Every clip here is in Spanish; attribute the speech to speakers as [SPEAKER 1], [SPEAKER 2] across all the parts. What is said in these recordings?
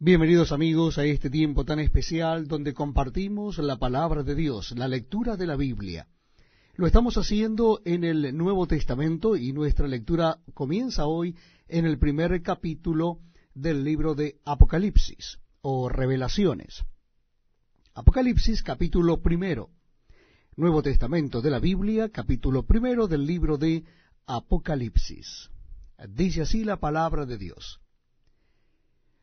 [SPEAKER 1] Bienvenidos amigos a este tiempo tan especial donde compartimos la palabra de Dios, la lectura de la Biblia. Lo estamos haciendo en el Nuevo Testamento y nuestra lectura comienza hoy en el primer capítulo del libro de Apocalipsis o Revelaciones. Apocalipsis capítulo primero. Nuevo Testamento de la Biblia capítulo primero del libro de Apocalipsis. Dice así la palabra de Dios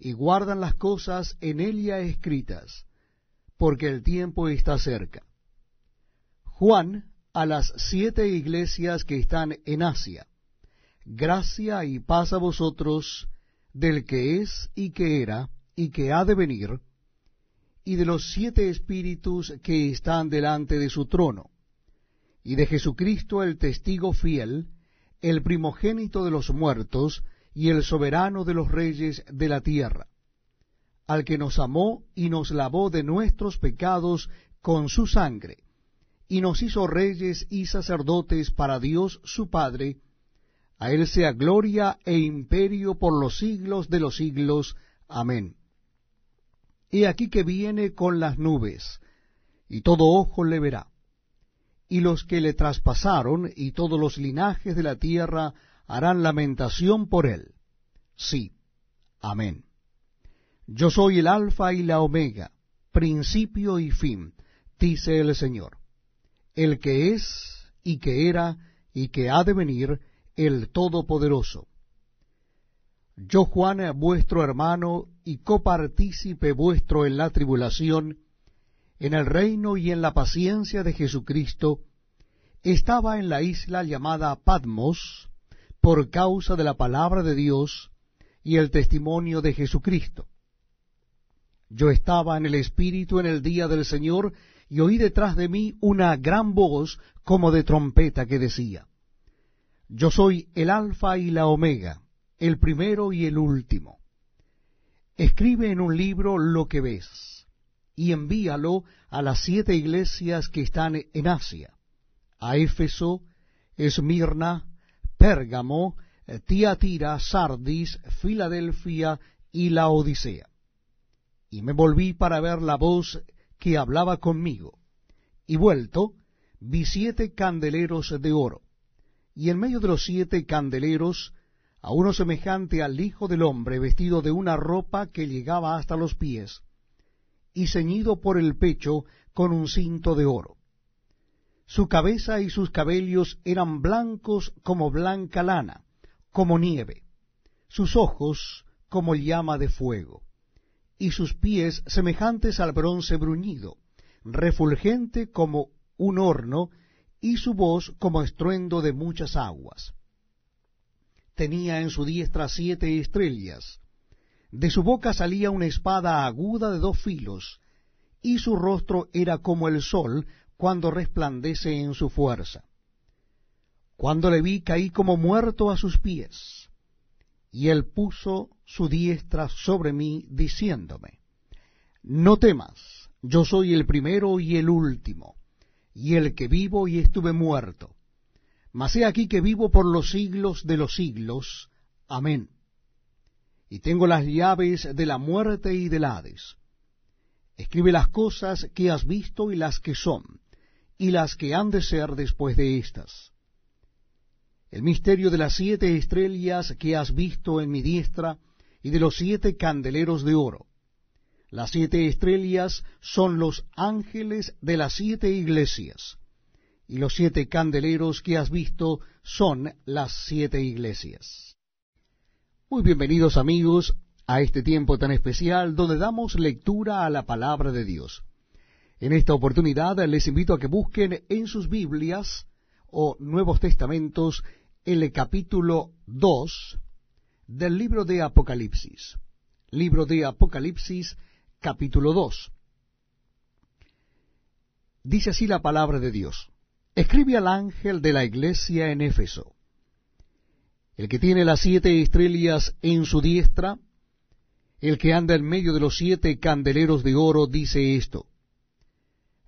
[SPEAKER 1] y guardan las cosas en ella escritas, porque el tiempo está cerca. Juan, a las siete iglesias que están en Asia, gracia y paz a vosotros del que es y que era y que ha de venir, y de los siete espíritus que están delante de su trono, y de Jesucristo el testigo fiel, el primogénito de los muertos, y el soberano de los reyes de la tierra, al que nos amó y nos lavó de nuestros pecados con su sangre, y nos hizo reyes y sacerdotes para Dios su Padre, a él sea gloria e imperio por los siglos de los siglos. Amén. He aquí que viene con las nubes, y todo ojo le verá, y los que le traspasaron y todos los linajes de la tierra harán lamentación por él. Sí. Amén. Yo soy el alfa y la omega, principio y fin, dice el Señor, el que es y que era y que ha de venir, el Todopoderoso. Yo, Juan, vuestro hermano y copartícipe vuestro en la tribulación, en el reino y en la paciencia de Jesucristo, estaba en la isla llamada Patmos, por causa de la palabra de Dios y el testimonio de Jesucristo. Yo estaba en el Espíritu en el día del Señor y oí detrás de mí una gran voz como de trompeta que decía, Yo soy el Alfa y la Omega, el primero y el último. Escribe en un libro lo que ves y envíalo a las siete iglesias que están en Asia, a Éfeso, Esmirna, Pérgamo, Tiatira, Sardis, Filadelfia y la Odisea. Y me volví para ver la voz que hablaba conmigo. Y vuelto, vi siete candeleros de oro, y en medio de los siete candeleros a uno semejante al Hijo del Hombre, vestido de una ropa que llegaba hasta los pies, y ceñido por el pecho con un cinto de oro su cabeza y sus cabellos eran blancos como blanca lana, como nieve, sus ojos como llama de fuego, y sus pies semejantes al bronce bruñido, refulgente como un horno, y su voz como estruendo de muchas aguas. Tenía en su diestra siete estrellas, de su boca salía una espada aguda de dos filos, y su rostro era como el sol cuando resplandece en su fuerza. Cuando le vi caí como muerto a sus pies, y él puso su diestra sobre mí, diciéndome, No temas, yo soy el primero y el último, y el que vivo y estuve muerto. Mas he aquí que vivo por los siglos de los siglos. Amén. Y tengo las llaves de la muerte y del Hades. Escribe las cosas que has visto y las que son y las que han de ser después de éstas. El misterio de las siete estrellas que has visto en mi diestra y de los siete candeleros de oro. Las siete estrellas son los ángeles de las siete iglesias, y los siete candeleros que has visto son las siete iglesias. Muy bienvenidos amigos a este tiempo tan especial donde damos lectura a la palabra de Dios. En esta oportunidad les invito a que busquen en sus Biblias o Nuevos Testamentos el capítulo 2 del libro de Apocalipsis. Libro de Apocalipsis, capítulo 2. Dice así la palabra de Dios. Escribe al ángel de la iglesia en Éfeso, el que tiene las siete estrellas en su diestra, el que anda en medio de los siete candeleros de oro, dice esto.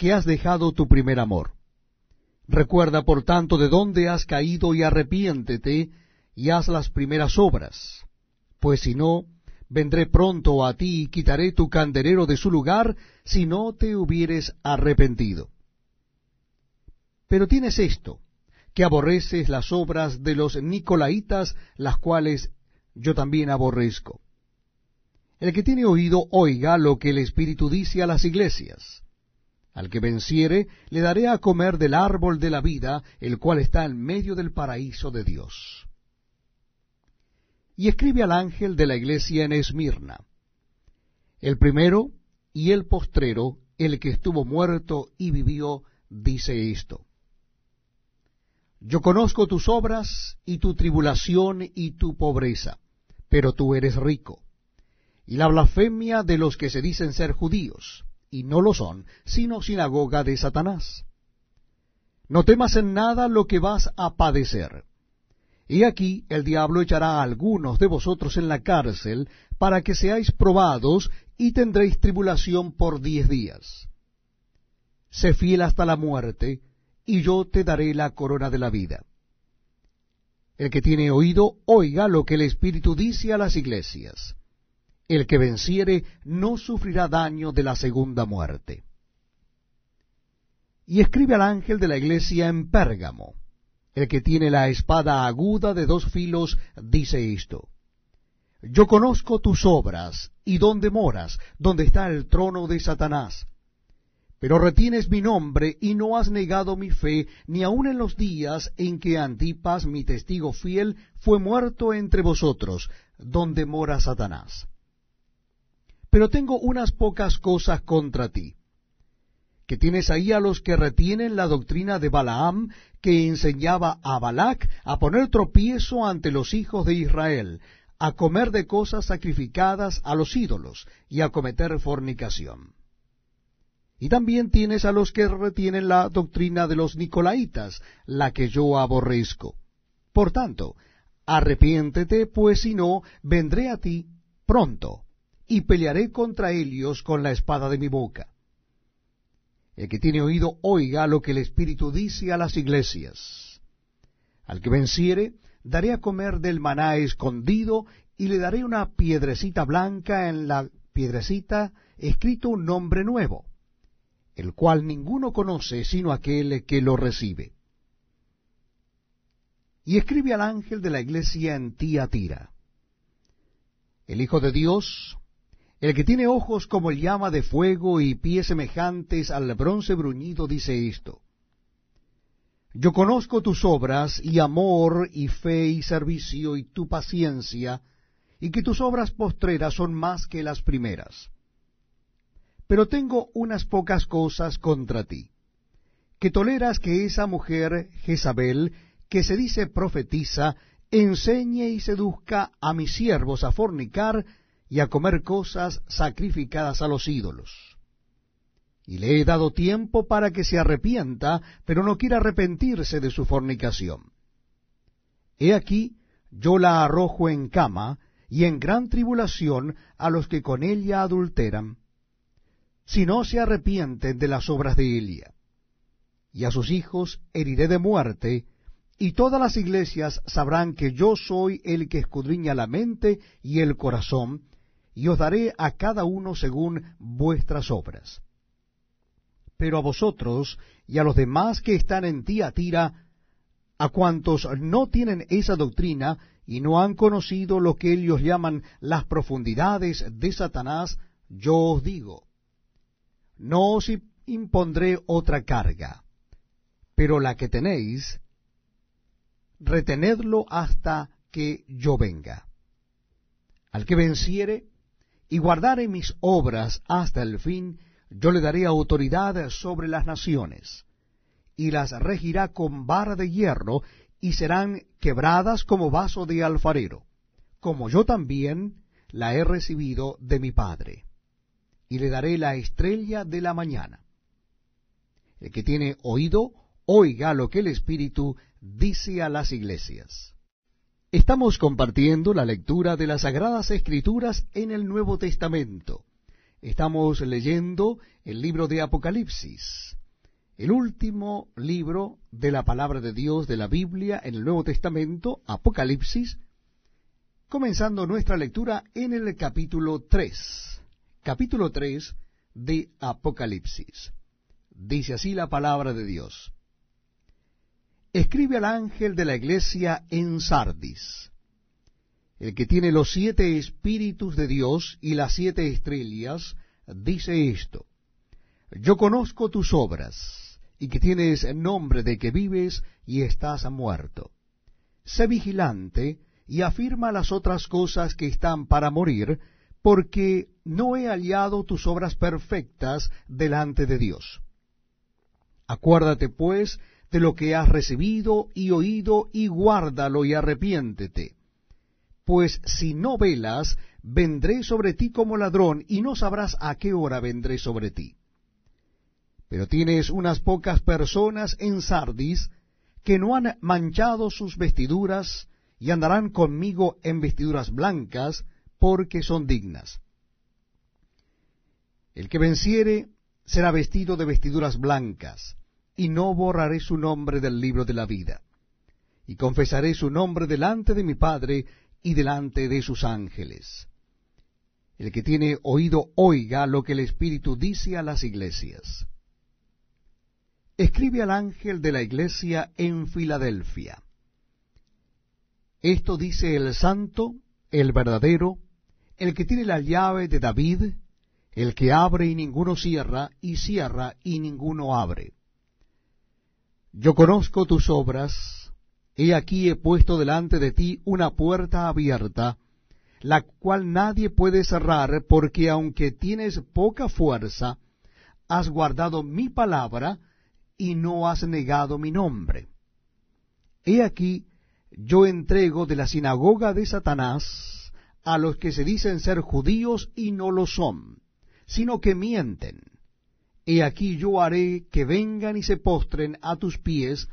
[SPEAKER 1] que has dejado tu primer amor. Recuerda, por tanto, de dónde has caído y arrepiéntete y haz las primeras obras, pues si no, vendré pronto a ti y quitaré tu candelero de su lugar si no te hubieres arrepentido. Pero tienes esto, que aborreces las obras de los Nicolaitas, las cuales yo también aborrezco. El que tiene oído, oiga lo que el Espíritu dice a las iglesias. Al que venciere, le daré a comer del árbol de la vida, el cual está en medio del paraíso de Dios. Y escribe al ángel de la iglesia en Esmirna. El primero y el postrero, el que estuvo muerto y vivió, dice esto. Yo conozco tus obras y tu tribulación y tu pobreza, pero tú eres rico. Y la blasfemia de los que se dicen ser judíos y no lo son, sino sinagoga de Satanás. No temas en nada lo que vas a padecer. Y aquí el diablo echará a algunos de vosotros en la cárcel para que seáis probados y tendréis tribulación por diez días. Sé fiel hasta la muerte, y yo te daré la corona de la vida. El que tiene oído, oiga lo que el Espíritu dice a las iglesias el que venciere no sufrirá daño de la segunda muerte. Y escribe al ángel de la iglesia en Pérgamo, el que tiene la espada aguda de dos filos, dice esto. Yo conozco tus obras y dónde moras, donde está el trono de Satanás. Pero retienes mi nombre y no has negado mi fe, ni aun en los días en que Antipas, mi testigo fiel, fue muerto entre vosotros, donde mora Satanás. Pero tengo unas pocas cosas contra ti, que tienes ahí a los que retienen la doctrina de Balaam, que enseñaba a Balac a poner tropiezo ante los hijos de Israel, a comer de cosas sacrificadas a los ídolos y a cometer fornicación. Y también tienes a los que retienen la doctrina de los Nicolaitas, la que yo aborrezco. Por tanto, arrepiéntete, pues si no, vendré a ti pronto y pelearé contra ellos con la espada de mi boca. El que tiene oído, oiga lo que el Espíritu dice a las iglesias. Al que venciere, daré a comer del maná escondido, y le daré una piedrecita blanca en la piedrecita escrito un nombre nuevo, el cual ninguno conoce sino aquel que lo recibe. Y escribe al ángel de la iglesia en Tiatira. El Hijo de Dios, el que tiene ojos como llama de fuego y pies semejantes al bronce bruñido dice esto. Yo conozco tus obras y amor y fe y servicio y tu paciencia, y que tus obras postreras son más que las primeras. Pero tengo unas pocas cosas contra ti, que toleras que esa mujer Jezabel, que se dice profetiza, enseñe y seduzca a mis siervos a fornicar y a comer cosas sacrificadas a los ídolos. Y le he dado tiempo para que se arrepienta, pero no quiere arrepentirse de su fornicación. He aquí, yo la arrojo en cama y en gran tribulación a los que con ella adulteran, si no se arrepienten de las obras de Elia. Y a sus hijos heriré de muerte, y todas las iglesias sabrán que yo soy el que escudriña la mente y el corazón, y os daré a cada uno según vuestras obras. Pero a vosotros y a los demás que están en Tiatira, a cuantos no tienen esa doctrina y no han conocido lo que ellos llaman las profundidades de Satanás, yo os digo, no os impondré otra carga, pero la que tenéis, retenedlo hasta que yo venga. Al que venciere y guardare mis obras hasta el fin, yo le daré autoridad sobre las naciones, y las regirá con vara de hierro, y serán quebradas como vaso de alfarero, como yo también la he recibido de mi Padre. Y le daré la estrella de la mañana. El que tiene oído, oiga lo que el Espíritu dice a las iglesias. Estamos compartiendo la lectura de las Sagradas Escrituras en el Nuevo Testamento. Estamos leyendo el libro de Apocalipsis, el último libro de la palabra de Dios de la Biblia en el Nuevo Testamento, Apocalipsis, comenzando nuestra lectura en el capítulo 3, capítulo 3 de Apocalipsis. Dice así la palabra de Dios. Escribe al ángel de la iglesia en Sardis, el que tiene los siete espíritus de Dios y las siete estrellas, dice esto, Yo conozco tus obras, y que tienes nombre de que vives y estás muerto. Sé vigilante y afirma las otras cosas que están para morir, porque no he hallado tus obras perfectas delante de Dios. Acuérdate, pues, de lo que has recibido y oído, y guárdalo y arrepiéntete. Pues si no velas, vendré sobre ti como ladrón, y no sabrás a qué hora vendré sobre ti. Pero tienes unas pocas personas en Sardis que no han manchado sus vestiduras, y andarán conmigo en vestiduras blancas, porque son dignas. El que venciere será vestido de vestiduras blancas, y no borraré su nombre del libro de la vida. Y confesaré su nombre delante de mi Padre y delante de sus ángeles. El que tiene oído oiga lo que el Espíritu dice a las iglesias. Escribe al ángel de la iglesia en Filadelfia. Esto dice el santo, el verdadero, el que tiene la llave de David, el que abre y ninguno cierra, y cierra y ninguno abre. Yo conozco tus obras, he aquí he puesto delante de ti una puerta abierta, la cual nadie puede cerrar, porque aunque tienes poca fuerza, has guardado mi palabra y no has negado mi nombre. He aquí, yo entrego de la sinagoga de Satanás a los que se dicen ser judíos y no lo son, sino que mienten He aquí yo haré que vengan y se postren a tus pies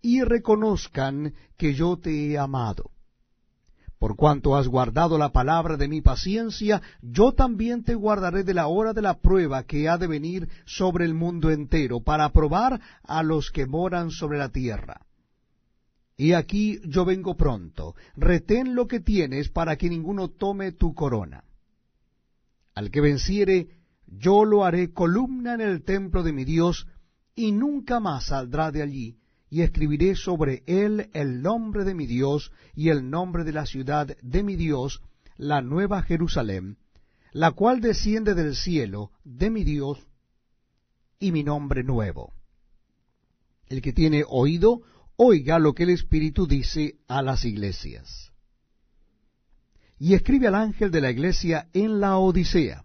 [SPEAKER 1] y reconozcan que yo te he amado. Por cuanto has guardado la palabra de mi paciencia, yo también te guardaré de la hora de la prueba que ha de venir sobre el mundo entero, para probar a los que moran sobre la tierra. Y aquí yo vengo pronto, retén lo que tienes para que ninguno tome tu corona. Al que venciere, yo lo haré columna en el templo de mi Dios, y nunca más saldrá de allí, y escribiré sobre él el nombre de mi Dios y el nombre de la ciudad de mi Dios, la nueva Jerusalén, la cual desciende del cielo de mi Dios, y mi nombre nuevo. El que tiene oído, oiga lo que el Espíritu dice a las iglesias. Y escribe al ángel de la iglesia en la Odisea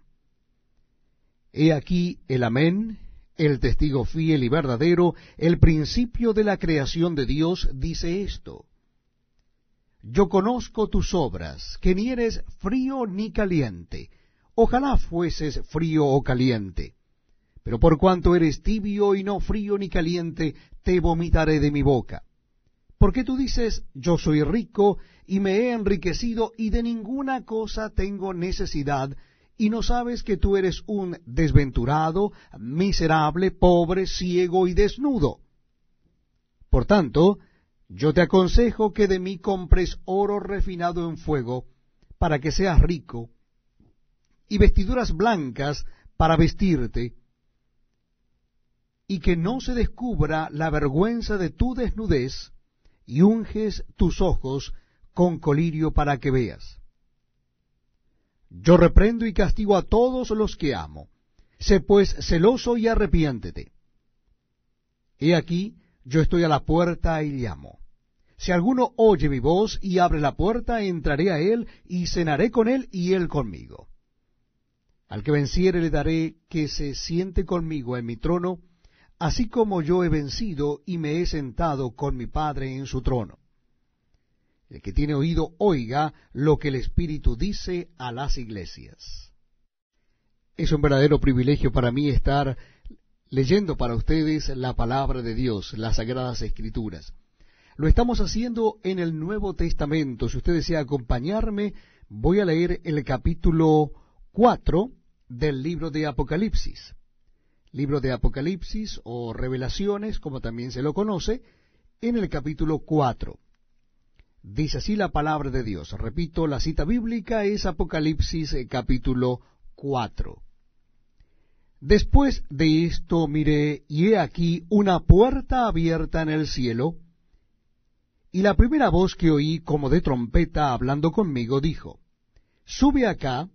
[SPEAKER 1] He aquí el amén, el testigo fiel y verdadero, el principio de la creación de Dios, dice esto. Yo conozco tus obras, que ni eres frío ni caliente. Ojalá fueses frío o caliente. Pero por cuanto eres tibio y no frío ni caliente, te vomitaré de mi boca. Porque tú dices, yo soy rico y me he enriquecido y de ninguna cosa tengo necesidad, y no sabes que tú eres un desventurado, miserable, pobre, ciego y desnudo. Por tanto, yo te aconsejo que de mí compres oro refinado en fuego, para que seas rico, y vestiduras blancas para vestirte, y que no se descubra la vergüenza de tu desnudez, y unges tus ojos con colirio para que veas. Yo reprendo y castigo a todos los que amo. Sé pues celoso y arrepiéntete. He aquí, yo estoy a la puerta y llamo. Si alguno oye mi voz y abre la puerta, entraré a él y cenaré con él y él conmigo. Al que venciere le daré que se siente conmigo en mi trono, así como yo he vencido y me he sentado con mi Padre en su trono. El que tiene oído, oiga lo que el Espíritu dice a las iglesias. Es un verdadero privilegio para mí estar leyendo para ustedes la palabra de Dios, las sagradas escrituras. Lo estamos haciendo en el Nuevo Testamento. Si usted desea acompañarme, voy a leer el capítulo 4 del libro de Apocalipsis. Libro de Apocalipsis o Revelaciones, como también se lo conoce, en el capítulo 4. Dice así la palabra de Dios. Repito, la cita bíblica es Apocalipsis eh, capítulo 4. Después de esto miré, y he aquí una puerta abierta en el cielo, y la primera voz que oí como de trompeta hablando conmigo dijo, Sube acá,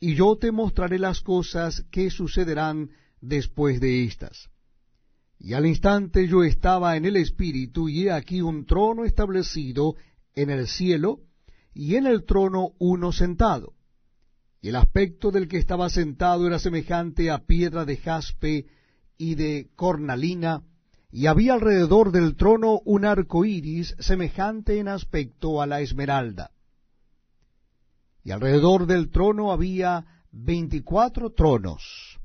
[SPEAKER 1] y yo te mostraré las cosas que sucederán después de estas. Y al instante yo estaba en el Espíritu, y he aquí un trono establecido en el cielo, y en el trono uno sentado. Y el aspecto del que estaba sentado era semejante a piedra de jaspe y de cornalina, y había alrededor del trono un arco iris semejante en aspecto a la esmeralda y alrededor del trono había veinticuatro tronos,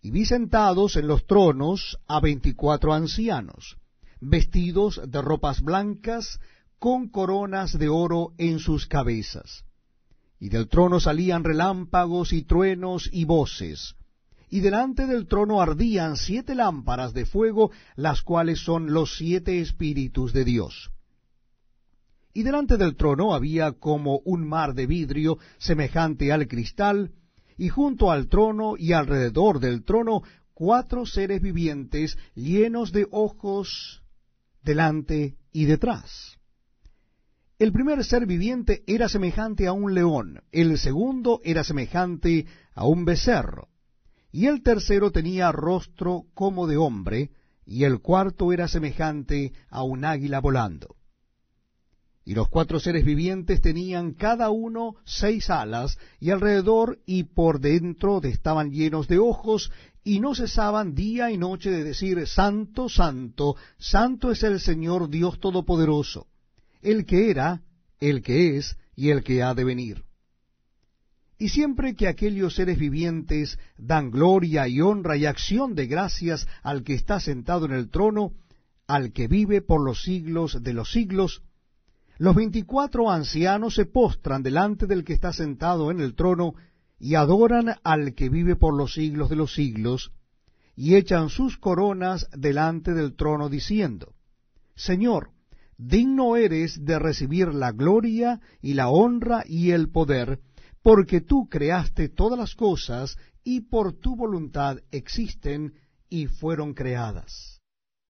[SPEAKER 1] y vi sentados en los tronos a veinticuatro ancianos, vestidos de ropas blancas, con coronas de oro en sus cabezas. Y del trono salían relámpagos y truenos y voces, y delante del trono ardían siete lámparas de fuego, las cuales son los siete espíritus de Dios. Y delante del trono había como un mar de vidrio semejante al cristal, y junto al trono y alrededor del trono cuatro seres vivientes llenos de ojos delante y detrás. El primer ser viviente era semejante a un león, el segundo era semejante a un becerro, y el tercero tenía rostro como de hombre, y el cuarto era semejante a un águila volando. Y los cuatro seres vivientes tenían cada uno seis alas, y alrededor y por dentro estaban llenos de ojos, y no cesaban día y noche de decir, Santo, Santo, Santo es el Señor Dios Todopoderoso, el que era, el que es, y el que ha de venir. Y siempre que aquellos seres vivientes dan gloria y honra y acción de gracias al que está sentado en el trono, al que vive por los siglos de los siglos, los veinticuatro ancianos se postran delante del que está sentado en el trono y adoran al que vive por los siglos de los siglos, y echan sus coronas delante del trono diciendo, Señor, digno eres de recibir la gloria y la honra y el poder, porque tú creaste todas las cosas y por tu voluntad existen y fueron creadas.